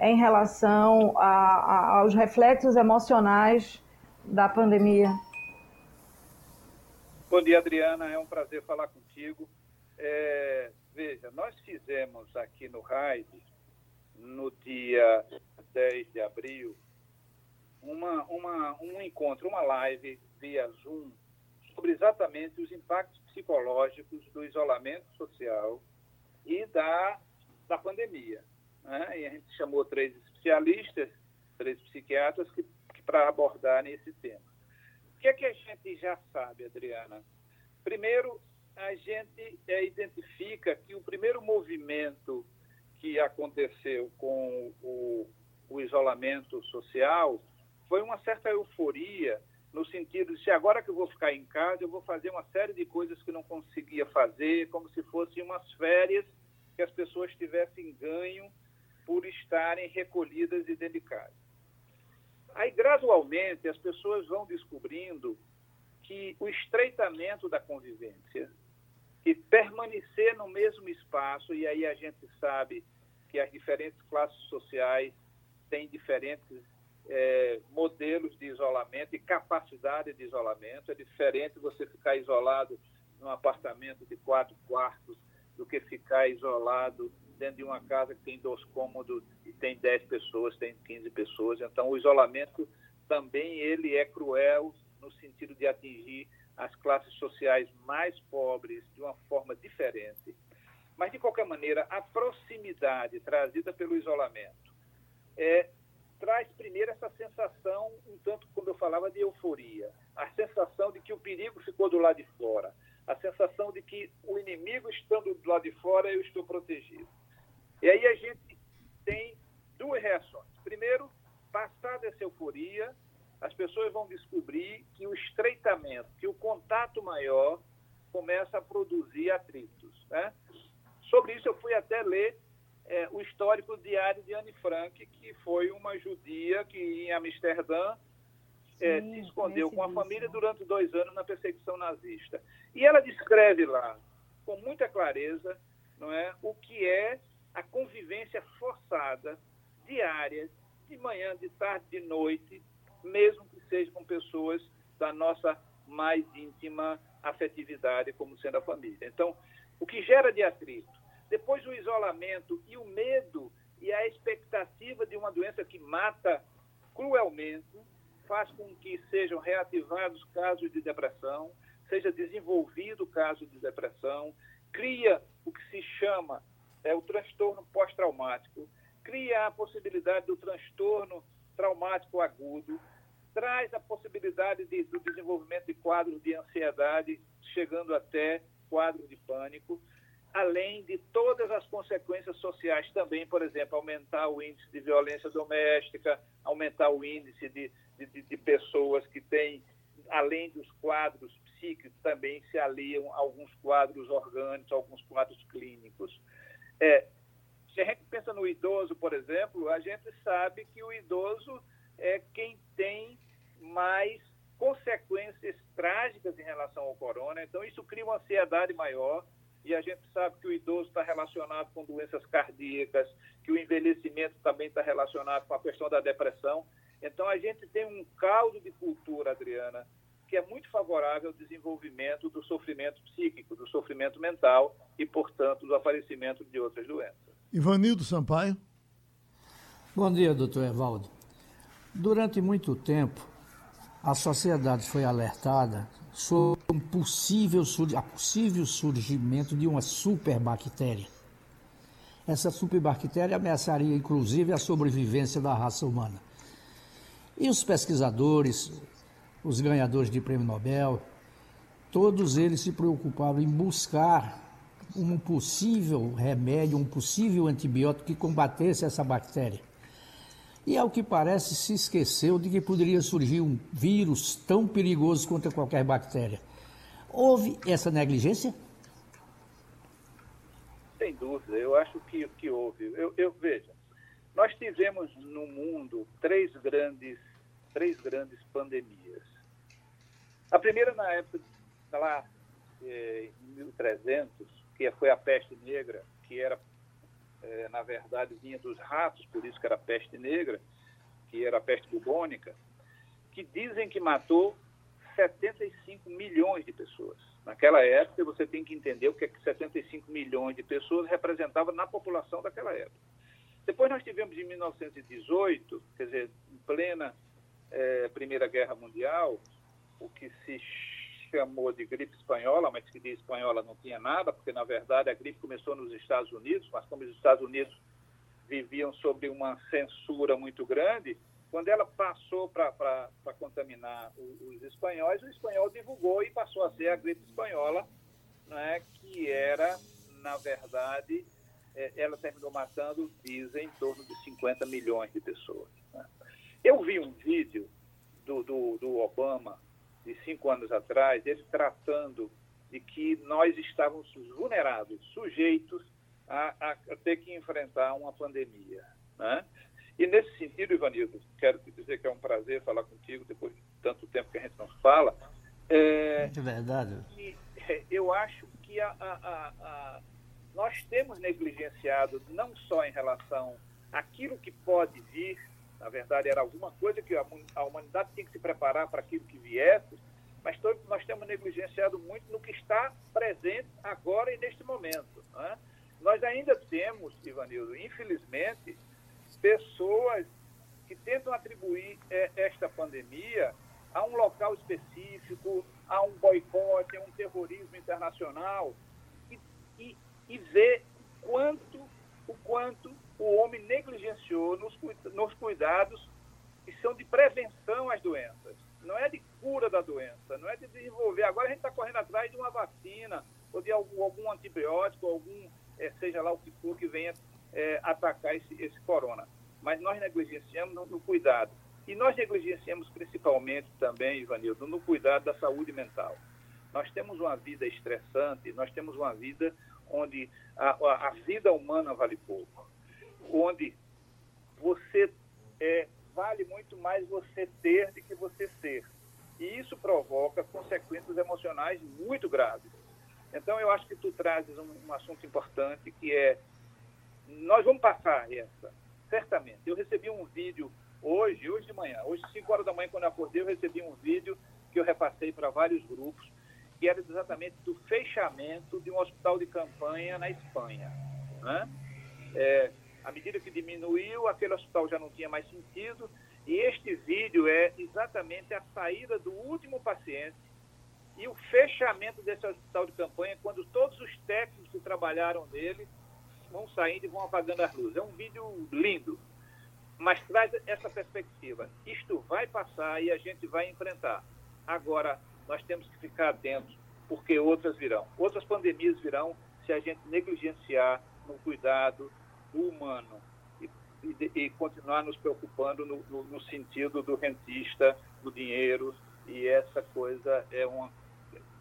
em relação a, a, aos reflexos emocionais da pandemia? Bom dia, Adriana. É um prazer falar contigo. É, veja, nós fizemos aqui no RAID, no dia 10 de abril, uma, uma, um encontro, uma live via Zoom sobre exatamente os impactos psicológicos do isolamento social e da, da pandemia. Né? E a gente chamou três especialistas, três psiquiatras, que, que para abordarem esse tema. O que é que a gente já sabe, Adriana? Primeiro, a gente é, identifica que o primeiro movimento que aconteceu com o, o isolamento social foi uma certa euforia no sentido de se agora que eu vou ficar em casa, eu vou fazer uma série de coisas que não conseguia fazer, como se fossem umas férias que as pessoas tivessem ganho por estarem recolhidas e dedicadas. Aí, gradualmente, as pessoas vão descobrindo que o estreitamento da convivência, que permanecer no mesmo espaço, e aí a gente sabe que as diferentes classes sociais têm diferentes é, modelos de isolamento e capacidade de isolamento. É diferente você ficar isolado num apartamento de quatro quartos do que ficar isolado dentro de uma casa que tem dois cômodos e tem dez pessoas, tem 15 pessoas. Então, o isolamento também ele é cruel no sentido de atingir as classes sociais mais pobres de uma forma diferente. Mas, de qualquer maneira, a proximidade trazida pelo isolamento é, traz primeiro essa sensação, um tanto como eu falava, de euforia. A sensação de que o perigo ficou do lado de fora. A sensação de que o inimigo estando do lado de fora, eu estou protegido. E aí a gente tem duas reações. Primeiro, passada essa euforia, as pessoas vão descobrir que o estreitamento, que o contato maior começa a produzir atritos. Né? Sobre isso, eu fui até ler é, o histórico diário de Anne Frank, que foi uma judia que em Amsterdã é, se escondeu com a família durante dois anos na perseguição nazista. E ela descreve lá, com muita clareza, não é, o que é a convivência forçada, diária, de manhã, de tarde, de noite, mesmo que seja com pessoas da nossa mais íntima afetividade, como sendo a família. Então, o que gera de atrito? Depois o isolamento e o medo e a expectativa de uma doença que mata cruelmente faz com que sejam reativados casos de depressão, seja desenvolvido caso de depressão, cria o que se chama é, o transtorno pós-traumático, cria a possibilidade do transtorno traumático agudo, traz a possibilidade de, do desenvolvimento de quadros de ansiedade, chegando até quadros de pânico, além de todas as consequências sociais também, por exemplo, aumentar o índice de violência doméstica, aumentar o índice de, de, de pessoas que têm, além dos quadros psíquicos, também se aliam alguns quadros orgânicos, alguns quadros clínicos. É, se a gente pensa no idoso, por exemplo, a gente sabe que o idoso é quem tem mais consequências trágicas em relação ao corona. Então, isso cria uma ansiedade maior. E a gente sabe que o idoso está relacionado com doenças cardíacas, que o envelhecimento também está relacionado com a questão da depressão. Então, a gente tem um caldo de cultura, Adriana, que é muito favorável ao desenvolvimento do sofrimento psíquico, do sofrimento mental e, portanto, do aparecimento de outras doenças. Ivanildo Sampaio. Bom dia, doutor Evaldo. Durante muito tempo, a sociedade foi alertada sobre um possível, a possível surgimento de uma superbactéria. Essa superbactéria ameaçaria, inclusive, a sobrevivência da raça humana. E os pesquisadores, os ganhadores de prêmio Nobel, todos eles se preocuparam em buscar um possível remédio, um possível antibiótico que combatesse essa bactéria. E, ao que parece, se esqueceu de que poderia surgir um vírus tão perigoso quanto qualquer bactéria. Houve essa negligência? Sem dúvida, eu acho que, que houve. Eu, eu veja, nós tivemos no mundo três grandes, três grandes pandemias. A primeira na época, lá eh, em 1300, que foi a peste negra, que era, é, na verdade, vinha dos ratos, por isso que era peste negra, que era a peste bubônica, que dizem que matou 75 milhões de pessoas. Naquela época, você tem que entender o que é que 75 milhões de pessoas representava na população daquela época. Depois nós tivemos em 1918, quer dizer, em plena é, Primeira Guerra Mundial, o que se chamou de gripe espanhola, mas que de espanhola não tinha nada, porque na verdade a gripe começou nos Estados Unidos, mas como os Estados Unidos viviam sob uma censura muito grande, quando ela passou para contaminar os, espanhóis, o espanhol divulgou e passou a ser a gripe espanhola, né, que era, na verdade, é, ela terminou matando, dizem, em torno de 50 milhões de pessoas. Né. Eu vi um vídeo do, do, do Obama de cinco anos atrás, ele tratando de que nós estávamos vulnerados, sujeitos a, a ter que enfrentar uma pandemia. Né? E nesse sentido, Ivanildo, quero te dizer que é um prazer falar contigo depois de tanto tempo que a gente não fala. É, É verdade. E, é, eu acho que a, a, a, nós temos negligenciado não só em relação àquilo que pode vir, na verdade era alguma coisa que a, humanidade tem que se preparar para aquilo que viesse, mas todo, nós temos negligenciado muito no que está presente agora e neste momento. Né? Nós ainda temos, Ivanildo, infelizmente, pessoas que tentam atribuir é, esta pandemia a um local específico, a um boicote, a um terrorismo internacional, e, e, e ver quanto, o quanto o homem negligenciou nos, nos cuidados que são de prevenção às doenças. Não é de cura da doença, não é de desenvolver. Agora a gente está correndo atrás de uma vacina, ou de algum, algum antibiótico, algum, é, seja lá o que for que venha é, atacar esse, esse corona. Mas nós negligenciamos no, no cuidado. E nós negligenciamos principalmente também, Ivanildo, no cuidado da saúde mental. Nós temos uma vida estressante, nós temos uma vida onde a, a, a vida humana vale pouco, onde você é, vale muito mais você ter do que você ser. E isso provoca consequências emocionais muito graves. Então, eu acho que tu trazes um, um assunto importante que é: nós vamos passar essa, certamente. Eu recebi um vídeo hoje, hoje de manhã, hoje, 5 horas da manhã, quando eu acordei, eu recebi um vídeo que eu repassei para vários grupos, que era exatamente do fechamento de um hospital de campanha na Espanha. Né? É, à medida que diminuiu, aquele hospital já não tinha mais sentido, e este vídeo é exatamente a saída do último paciente e o fechamento desse hospital de campanha, quando todos os técnicos que trabalharam nele vão saindo e vão apagando as luzes. É um vídeo lindo, mas traz essa perspectiva. Isto vai passar e a gente vai enfrentar. Agora, nós temos que ficar atentos, porque outras virão. Outras pandemias virão se a gente negligenciar no cuidado do humano e, e, e continuar nos preocupando no, no, no sentido do rentista, do dinheiro, e essa coisa é uma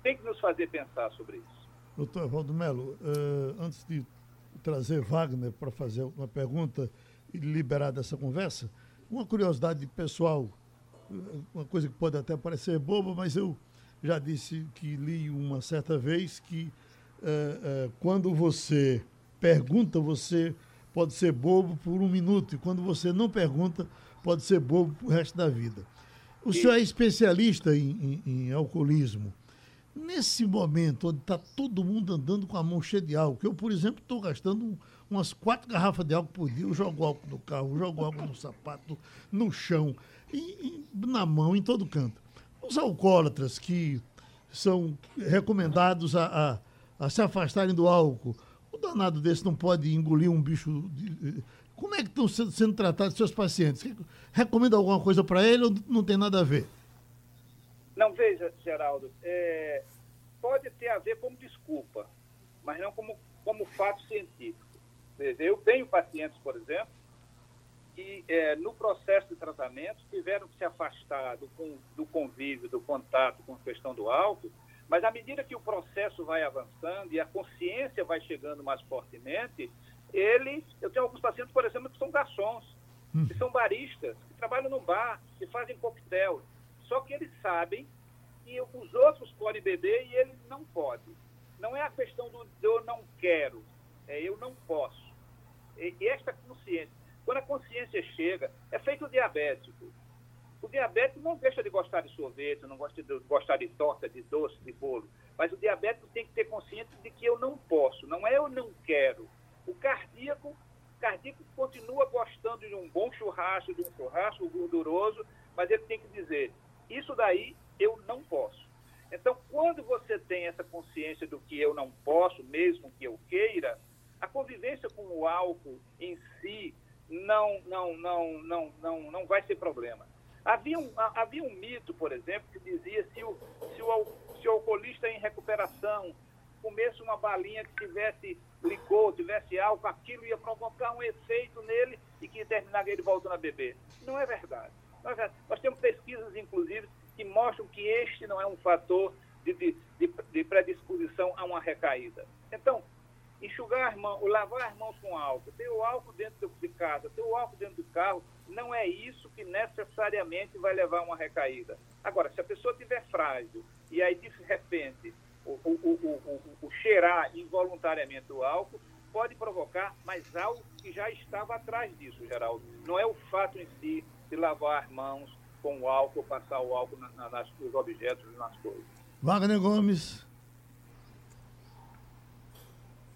tem que nos fazer pensar sobre isso. Doutor Evaldo Melo, uh, antes de trazer Wagner para fazer uma pergunta e liberar dessa conversa, uma curiosidade pessoal, uma coisa que pode até parecer boba, mas eu já disse que li uma certa vez que uh, uh, quando você pergunta, você pode ser bobo por um minuto, e quando você não pergunta, pode ser bobo para o resto da vida. O senhor é especialista em, em, em alcoolismo. Nesse momento onde está todo mundo andando com a mão cheia de álcool, eu, por exemplo, estou gastando umas quatro garrafas de álcool por dia, eu jogo álcool no carro, jogo álcool no sapato, no chão, e, e, na mão, em todo canto. Os alcoólatras que são recomendados a, a, a, se afastarem do álcool, o danado desse não pode engolir um bicho. De, como é que estão sendo, tratados seus pacientes? Recomenda alguma coisa para ele ou não tem nada a ver? Não, veja, Geraldo, é, pode ter a ver como desculpa, mas não como, como fato científico. Veja, eu tenho pacientes, por exemplo, que é, no processo de tratamento tiveram que se afastar do, do convívio, do contato com a questão do álcool, mas à medida que o processo vai avançando e a consciência vai chegando mais fortemente, ele, eu tenho alguns pacientes, por exemplo, que são garçons, que são baristas, que trabalham no bar, que fazem coquetel, só que eles sabem que os outros podem beber e ele não pode. Não é a questão do eu não quero, é eu não posso. E, e esta consciência, quando a consciência chega, é feito o diabético. O diabético não deixa de gostar de sorvete, não gosta de gostar de torta, de doce, de bolo. Mas o diabético tem que ter consciência de que eu não posso, não é eu não quero. O cardíaco, o cardíaco continua gostando de um bom churrasco, de um churrasco gorduroso, mas ele tem que dizer, isso daí eu não posso. Então, quando você tem essa consciência do que eu não posso, mesmo que eu queira, a convivência com o álcool em si não, não, não, não, não, não vai ser problema. Havia um, havia um mito, por exemplo, que dizia se o, se o, se o alcoolista em recuperação comesse uma balinha que tivesse licor, tivesse álcool, aquilo ia provocar um efeito nele e que ia terminar ele voltando a beber. Não é verdade. Nós, temos pesquisas, inclusive, que mostram que este não é um fator de, de, de, de predisposição a uma recaída. Então, enxugar as mãos, lavar as mãos com álcool, ter o álcool dentro de casa, ter o álcool dentro do carro, não é isso que necessariamente vai levar a uma recaída. Agora, se a pessoa estiver frágil e aí de repente o, o, o, o, cheirar involuntariamente o álcool, pode provocar, mas algo que já estava atrás disso, Geraldo. Não é o fato em si de lavar as mãos com o álcool, passar o álcool na, na, nas, nos objetos e nas coisas. Wagner Gomes.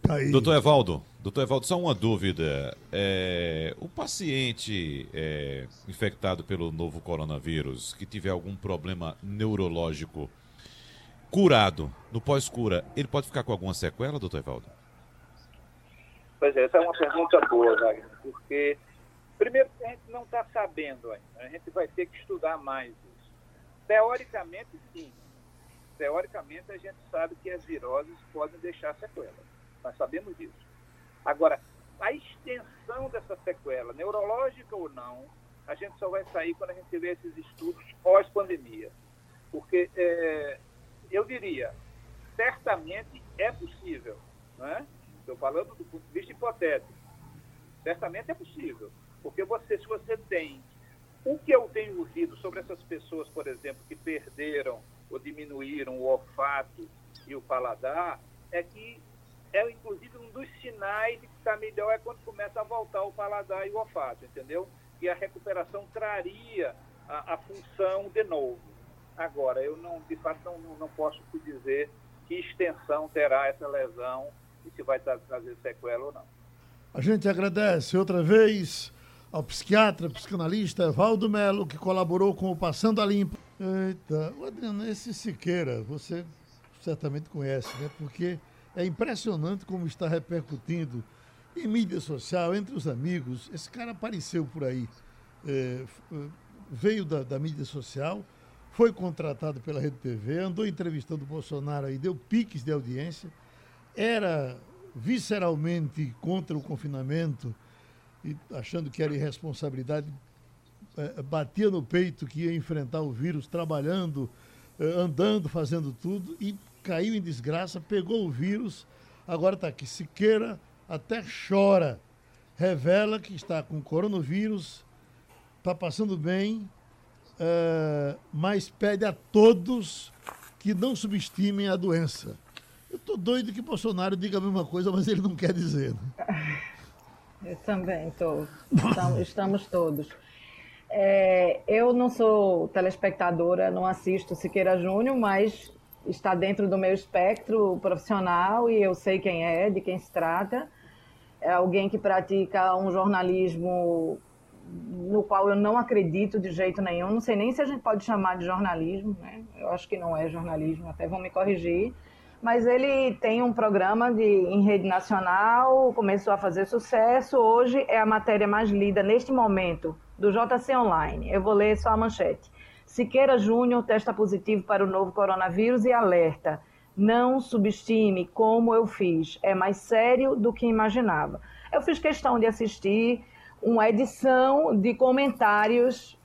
Aí. Doutor Evaldo, doutor Evaldo, só uma dúvida. É, o paciente é, infectado pelo novo coronavírus, que tiver algum problema neurológico curado, no pós-cura, ele pode ficar com alguma sequela, doutor Evaldo? Pois é, essa é uma pergunta boa, Wagner, porque primeiro a gente não está sabendo ainda, a gente vai ter que estudar mais isso. Teoricamente, sim. Teoricamente, a gente sabe que as viroses podem deixar sequelas. Nós sabemos disso. Agora, a extensão dessa sequela, neurológica ou não, a gente só vai sair quando a gente tiver esses estudos pós-pandemia. Porque é, eu diria, certamente é possível, né? Estou falando do ponto de vista hipotético. Certamente é possível. Porque você, se você tem o que eu tenho ouvido sobre essas pessoas, por exemplo, que perderam ou diminuíram o olfato e o paladar, é que é inclusive um dos sinais de que está melhor é quando começa a voltar o paladar e o olfato, entendeu? E a recuperação traria a, a função de novo. Agora, eu não, de fato, não, não posso te dizer que extensão terá essa lesão e se vai trazer sequela ou não. A gente agradece outra vez ao psiquiatra, psicanalista Valdo Melo, que colaborou com o Passando a Limpo. Eita, Adriano, esse Siqueira, você certamente conhece, né? Porque é impressionante como está repercutindo em mídia social, entre os amigos. Esse cara apareceu por aí, é, veio da, da, mídia social, foi contratado pela Rede TV, andou entrevistando o Bolsonaro aí, deu piques de audiência, era visceralmente contra o confinamento, e achando que era irresponsabilidade, é, batia no peito que ia enfrentar o vírus, trabalhando, é, andando, fazendo tudo, e caiu em desgraça, pegou o vírus, agora está aqui. Siqueira até chora. Revela que está com coronavírus, está passando bem, é, mas pede a todos que não subestimem a doença. Eu estou doido que Bolsonaro diga a mesma coisa, mas ele não quer dizer. Né? Eu também estou. Estamos, todos. É, eu não sou telespectadora, não assisto Siqueira Júnior, mas está dentro do meu espectro profissional e eu sei quem é, de quem se trata. É alguém que pratica um jornalismo no qual eu não acredito de jeito nenhum. Não sei nem se a gente pode chamar de jornalismo, né? Eu acho que não é jornalismo, até vão me corrigir. Mas ele tem um programa de, em rede nacional, começou a fazer sucesso. Hoje é a matéria mais lida neste momento do JC Online. Eu vou ler só a manchete. Siqueira Júnior testa positivo para o novo coronavírus e alerta. Não subestime como eu fiz. É mais sério do que imaginava. Eu fiz questão de assistir uma edição de comentários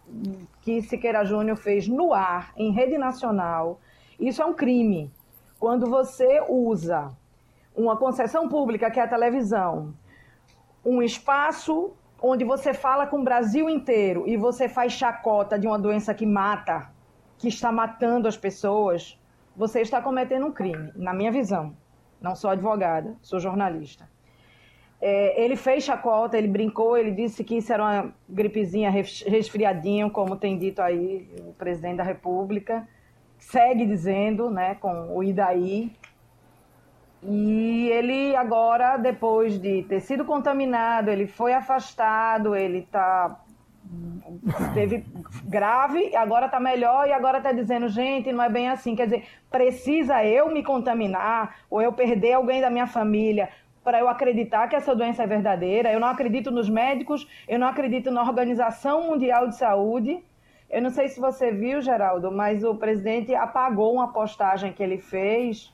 que Siqueira Júnior fez no ar, em rede nacional. Isso é um crime. Quando você usa uma concessão pública, que é a televisão, um espaço onde você fala com o Brasil inteiro e você faz chacota de uma doença que mata, que está matando as pessoas, você está cometendo um crime, na minha visão. Não sou advogada, sou jornalista. É, ele fez chacota, ele brincou, ele disse que isso era uma gripezinha, resfriadinho, como tem dito aí o presidente da República. Segue dizendo, né, com o Idaí, e ele agora, depois de ter sido contaminado, ele foi afastado, ele está teve grave, agora está melhor e agora está dizendo, gente, não é bem assim. Quer dizer, precisa eu me contaminar ou eu perder alguém da minha família para eu acreditar que essa doença é verdadeira. Eu não acredito nos médicos, eu não acredito na Organização Mundial de Saúde. Eu não sei se você viu, Geraldo, mas o presidente apagou uma postagem que ele fez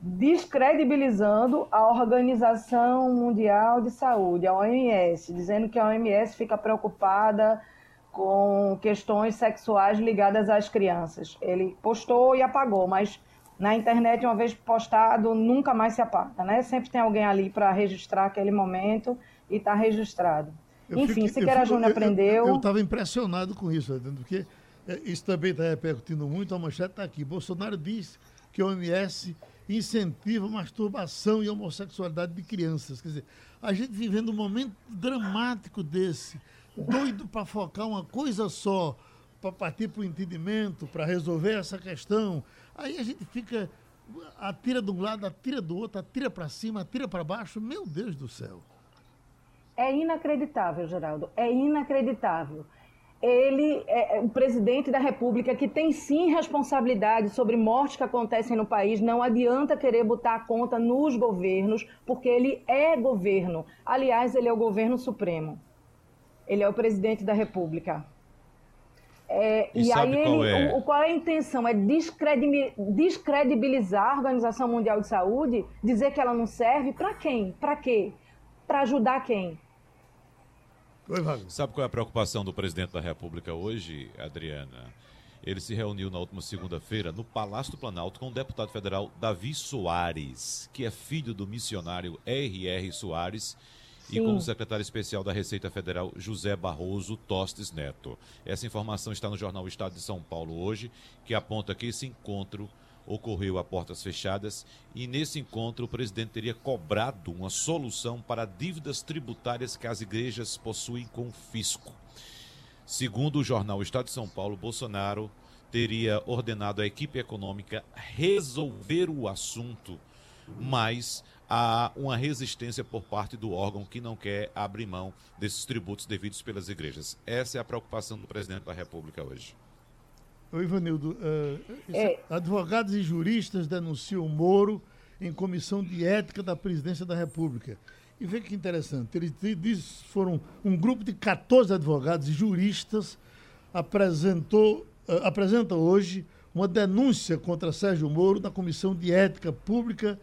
descredibilizando a Organização Mundial de Saúde, a OMS, dizendo que a OMS fica preocupada com questões sexuais ligadas às crianças. Ele postou e apagou, mas na internet, uma vez postado, nunca mais se apaga, né? Sempre tem alguém ali para registrar aquele momento e está registrado. Eu Enfim, fico- Siqueira Júnior aprendeu. Eu estava impressionado com isso, Adriano, porque eh, isso também está repercutindo muito. A manchete está aqui. Bolsonaro diz que a OMS incentiva masturbação e homossexualidade de crianças. Quer dizer, a gente vivendo um momento dramático desse, doido para focar uma coisa só, para partir para o entendimento, para resolver essa questão. Aí a gente fica, atira de um lado, atira do outro, atira para cima, atira para baixo. Meu Deus do céu. É inacreditável, Geraldo. É inacreditável. Ele é é o presidente da República que tem sim responsabilidade sobre mortes que acontecem no país. Não adianta querer botar a conta nos governos, porque ele é governo. Aliás, ele é o governo supremo. Ele é o presidente da República. É, E e aí qual ele, é? o, qual é a intenção? É descredibi- descredibilizar a Organização Mundial de Saúde, dizer que ela não serve para quem? Para quê? Para ajudar quem? Oi, Wagner. Sabe qual é a preocupação do presidente da República hoje, Adriana? Ele se reuniu na última segunda-feira no Palácio do Planalto com o deputado federal Davi Soares, que é filho do missionário R.R. Soares, e Sim. com o secretário especial da Receita Federal, José Barroso Tostes Neto. Essa informação está no jornal Estado de São Paulo hoje, que aponta que esse encontro ocorreu a portas fechadas e nesse encontro o presidente teria cobrado uma solução para dívidas tributárias que as igrejas possuem com o fisco. Segundo o jornal Estado de São Paulo, Bolsonaro teria ordenado à equipe econômica resolver o assunto, mas há uma resistência por parte do órgão que não quer abrir mão desses tributos devidos pelas igrejas. Essa é a preocupação do presidente da República hoje. Ô, Ivanildo, isso- É. advogados e juristas denunciam Moro em comissão de ética da presidência da República. E vê que interessante, eles di- diz, foram um grupo de 14 advogados e juristas apresentou, eh, apresenta hoje uma denúncia contra Sérgio Moro na comissão de ética pública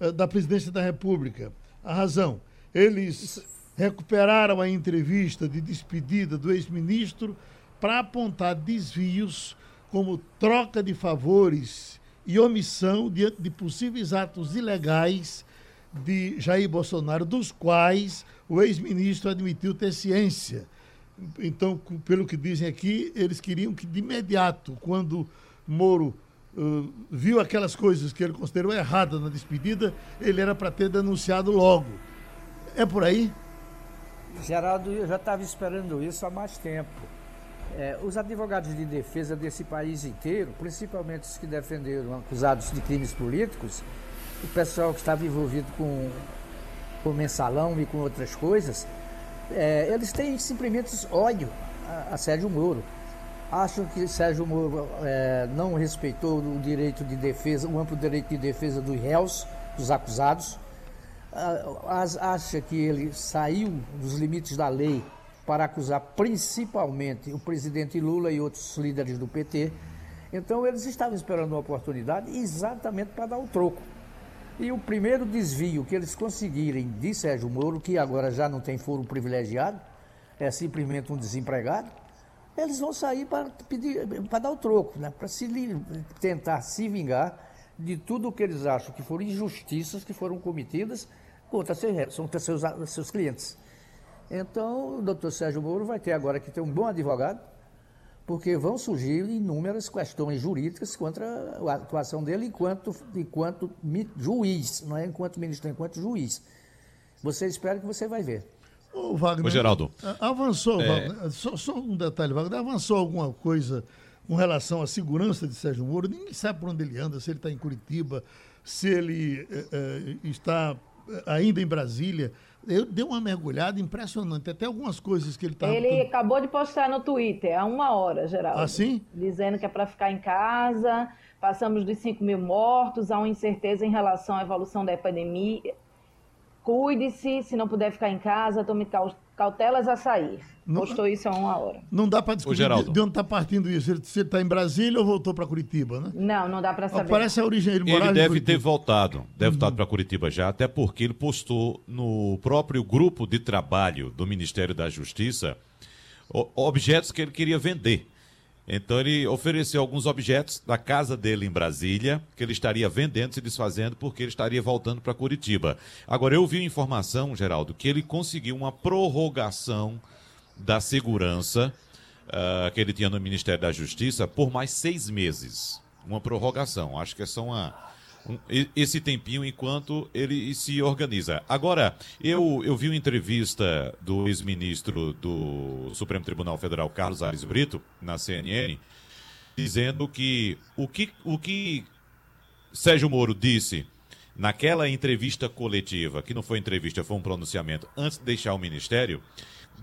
eh, da presidência da República. A razão, eles recuperaram a entrevista de despedida do ex-ministro para apontar desvios como troca de favores e omissão diante de possíveis atos ilegais de Jair Bolsonaro, dos quais o ex-ministro admitiu ter ciência. Então, pelo que dizem aqui, eles queriam que de imediato, quando Moro uh, viu aquelas coisas que ele considerou erradas na despedida, ele era para ter denunciado logo. É por aí? Geraldo, eu já estava esperando isso há mais tempo. É, os advogados de defesa desse país inteiro, principalmente os que defenderam acusados de crimes políticos, o pessoal que estava envolvido com, com mensalão e com outras coisas, é, eles têm simplesmente ódio a, a Sérgio Moro. Acham que Sérgio Moro é, não respeitou o direito de defesa, o amplo direito de defesa dos réus, dos acusados, ah, as- acha que ele saiu dos limites da lei para acusar principalmente o presidente Lula e outros líderes do PT. Então eles estavam esperando uma oportunidade exatamente para dar o troco. E o primeiro desvio que eles conseguirem de Sérgio Moro, que agora já não tem foro privilegiado, é simplesmente um desempregado, eles vão sair para pedir, para dar o troco, né? para se tentar se vingar de tudo o que eles acham que foram injustiças que foram cometidas contra seus, contra seus, seus clientes. Então, o doutor Sérgio Moro vai ter agora que ter um bom advogado, porque vão surgir inúmeras questões jurídicas contra a atuação dele enquanto, enquanto juiz, não é enquanto ministro, é enquanto juiz. Você espera que você vai ver. Ô, Wagner. Ô, Geraldo. Avançou, É. Wagner, só, só um detalhe, Wagner. Avançou alguma coisa com relação à segurança de Sérgio Moro? Ninguém sabe por onde ele anda, se ele está em Curitiba, se ele eh, eh, está eh, ainda em Brasília. Eu dei uma mergulhada impressionante. Até algumas coisas que ele estava. Ele acabou de postar no Twitter há uma hora, Geraldo. Ah, sim? Dizendo que é para ficar em casa, passamos dos 5 mil mortos, há uma incerteza em relação à evolução da epidemia. Cuide-se, se não puder ficar em casa, tome cautelas a sair. Não- Postou isso há uma hora. Não dá para Geraldo. de, de onde está partindo isso. Ele- está em Brasília ou voltou para Curitiba, né? Não, não dá para saber. Parece a origem. Ele, Ele deve Curitiba. ter voltado, deve estar para Curitiba já, até porque ele postou no próprio grupo de trabalho do Ministério da Justiça objetos que ele queria vender. Então ele ofereceu alguns objetos da casa dele em Brasília, que ele estaria vendendo, se desfazendo, porque ele estaria voltando para Curitiba. Agora, eu vi informação, Geraldo, que ele conseguiu uma prorrogação da segurança uh, que ele tinha no Ministério da Justiça por mais seis meses. Uma prorrogação. Acho que é só uma esse tempinho enquanto ele se organiza. Agora, eu, eu vi uma entrevista do ex-ministro do Supremo Tribunal Federal, Carlos Ares Brito, na CNN, dizendo que o que, o que Sérgio Moro disse naquela entrevista coletiva, que não foi entrevista, foi um pronunciamento, antes de deixar o ministério,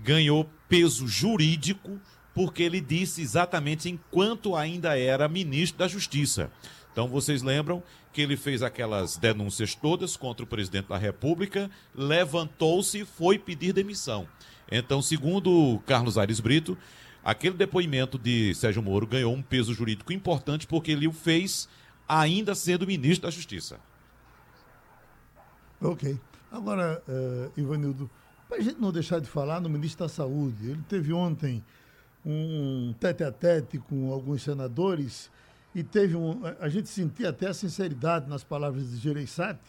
ganhou peso jurídico porque ele disse exatamente enquanto ainda era ministro da Justiça. Então vocês lembram que ele fez aquelas denúncias todas contra o presidente da República, levantou-se e foi pedir demissão. Então, segundo Carlos Aires Brito, aquele depoimento de Sérgio Moro ganhou um peso jurídico importante porque ele o fez ainda sendo ministro da Justiça. Ok. Agora, uh, Ivanildo, para a gente não deixar de falar no ministro da Saúde, ele teve ontem um tete a tete com alguns senadores e teve um. A gente sentia até a sinceridade nas palavras de Gereissati,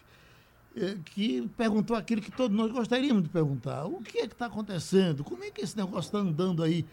eh, que perguntou aquilo que todos nós gostaríamos de perguntar: o que é que está acontecendo? Como é que esse negócio está andando aí?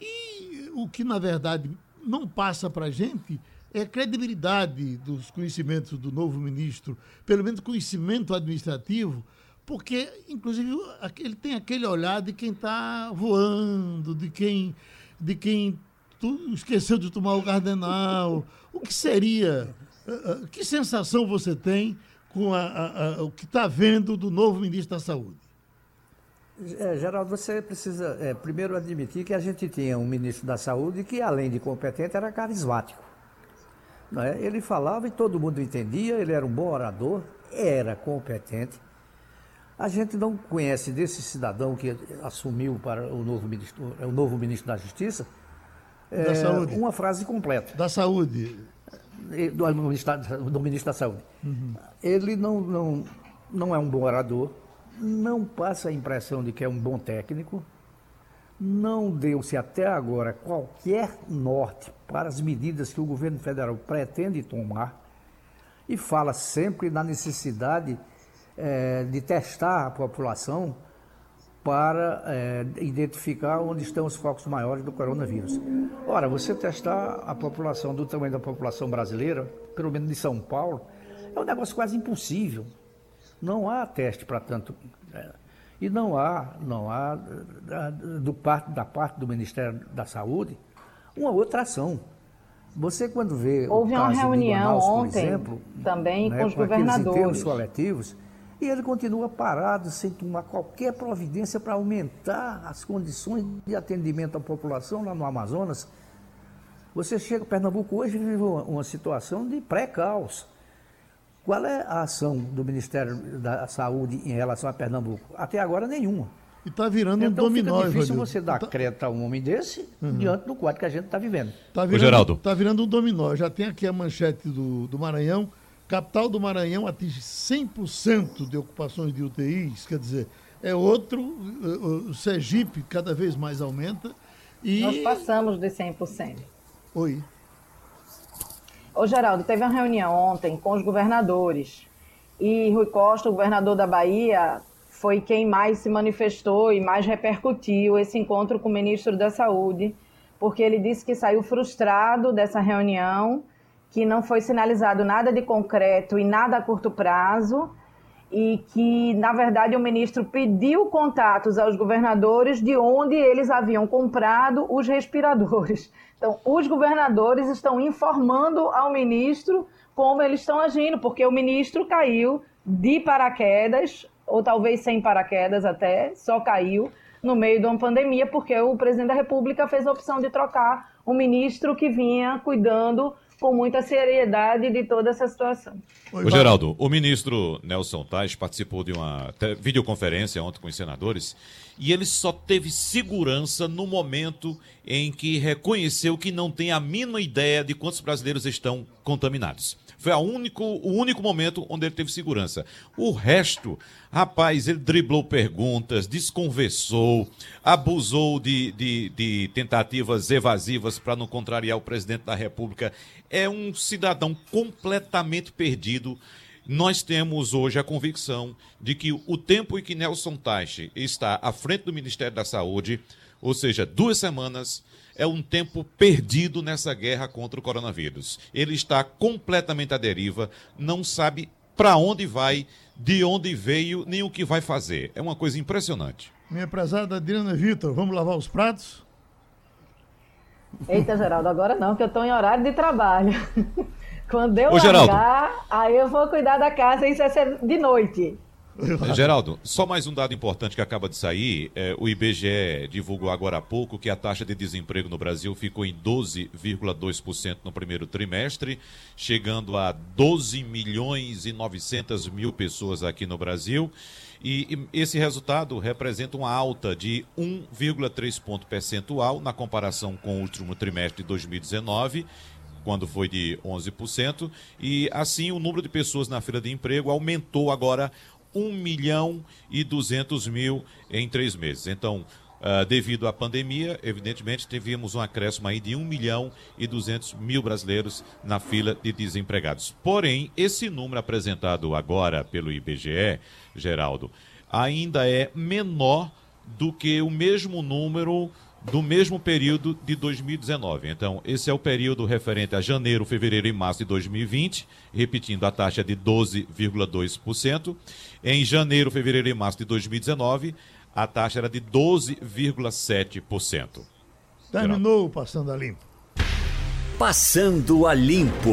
E o que, na verdade, não passa para a gente é a credibilidade dos conhecimentos do novo ministro, pelo menos conhecimento administrativo, porque, inclusive, ele tem aquele olhar de quem está voando, de quem, de quem tu esqueceu de tomar o cardenal. O que seria? Eh, eh, que sensação você tem com a, a, a, o que está vendo do novo ministro da Saúde? É, Geraldo, você precisa é, primeiro admitir que a gente tinha um ministro da Saúde que, além de competente, era carismático. É? Ele falava e todo mundo entendia, ele era um bom orador, era competente. A gente não conhece desse cidadão que assumiu para o novo ministro, o novo ministro da Justiça, da é, saúde. Uma frase completa. Da saúde. Do, ministro, do ministro da Saúde. Uhum. Ele não, não, não é um bom orador, não passa a impressão de que é um bom técnico, não deu-se até agora qualquer norte para as medidas que o governo federal pretende tomar e fala sempre na necessidade é, de testar a população para é, identificar onde estão os focos maiores do coronavírus. Ora, você testar a população do tamanho da população brasileira, pelo menos de São Paulo, é um negócio quase impossível. Não há teste para tanto. É, e não há, não há da, do parte, da parte do Ministério da Saúde uma outra ação. Você quando vê houve uma reunião Manaus, ontem exemplo, também né, com os com governadores coletivos, e ele continua parado, sem tomar qualquer providência para aumentar as condições de atendimento à população lá no Amazonas. Você chega, Pernambuco hoje vive uma, uma situação de pré-caos. Qual é a ação do Ministério da Saúde em relação a Pernambuco? Até agora, nenhuma. E está virando então, um dominó, fica difícil você dar tá... crédito a um homem desse uhum. diante do quadro que a gente está vivendo. Está virando, Geraldo. Tá virando um dominó. Já tem aqui a manchete do, do Maranhão Capital do Maranhão atinge 100% de ocupações de UTIs, quer dizer, é outro, o Sergipe cada vez mais aumenta. E... Nós passamos de 100%. Oi. Ô, Geraldo, teve uma reunião ontem com os governadores e Rui Costa, o governador da Bahia, foi quem mais se manifestou e mais repercutiu esse encontro com o ministro da Saúde, porque ele disse que saiu frustrado dessa reunião que não foi sinalizado nada de concreto e nada a curto prazo, e que, na verdade, o ministro pediu contatos aos governadores de onde eles haviam comprado os respiradores. Então, os governadores estão informando ao ministro como eles estão agindo, porque o ministro caiu de paraquedas, ou talvez sem paraquedas até, só caiu no meio de uma pandemia, porque o presidente da República fez a opção de trocar um ministro que vinha cuidando com muita seriedade de toda essa situação. Ô, Geraldo, o ministro Nelson Tais participou de uma videoconferência ontem com os senadores e ele só teve segurança no momento em que reconheceu que não tem a mínima ideia de quantos brasileiros estão contaminados. Foi a único, o único momento onde ele teve segurança. O resto, rapaz, ele driblou perguntas, desconversou, abusou de, de, de tentativas evasivas para não contrariar o presidente da República. É um cidadão completamente perdido. Nós temos hoje a convicção de que o tempo em que Nelson Taixe está à frente do Ministério da Saúde, ou seja, duas semanas, é um tempo perdido nessa guerra contra o coronavírus. Ele está completamente à deriva, não sabe para onde vai, de onde veio, nem o que vai fazer. É uma coisa impressionante. Minha prezada Adriana Vitor, vamos lavar os pratos? Eita, Geraldo, agora não, que eu estou em horário de trabalho. Quando eu Ô, largar, aí eu vou cuidar da casa, isso vai ser de noite. Geraldo, só mais um dado importante que acaba de sair. É, o IBGE divulgou agora há pouco que a taxa de desemprego no Brasil ficou em 12,2% no primeiro trimestre, chegando a 12 milhões e 900 mil pessoas aqui no Brasil. E esse resultado representa uma alta de 1,3 ponto percentual na comparação com o último trimestre de 2019 quando foi de 11%, e assim o número de pessoas na fila de emprego aumentou agora 1 milhão e 200 mil em três meses. Então, Uh, devido à pandemia, evidentemente, tivemos um acréscimo aí de 1 milhão e 200 mil brasileiros na fila de desempregados. Porém, esse número apresentado agora pelo IBGE, Geraldo, ainda é menor do que o mesmo número do mesmo período de 2019. Então, esse é o período referente a janeiro, fevereiro e março de 2020, repetindo a taxa de 12,2%. Em janeiro, fevereiro e março de 2019, a taxa era de 12,7%. Terminou Passando a Limpo. Passando a Limpo.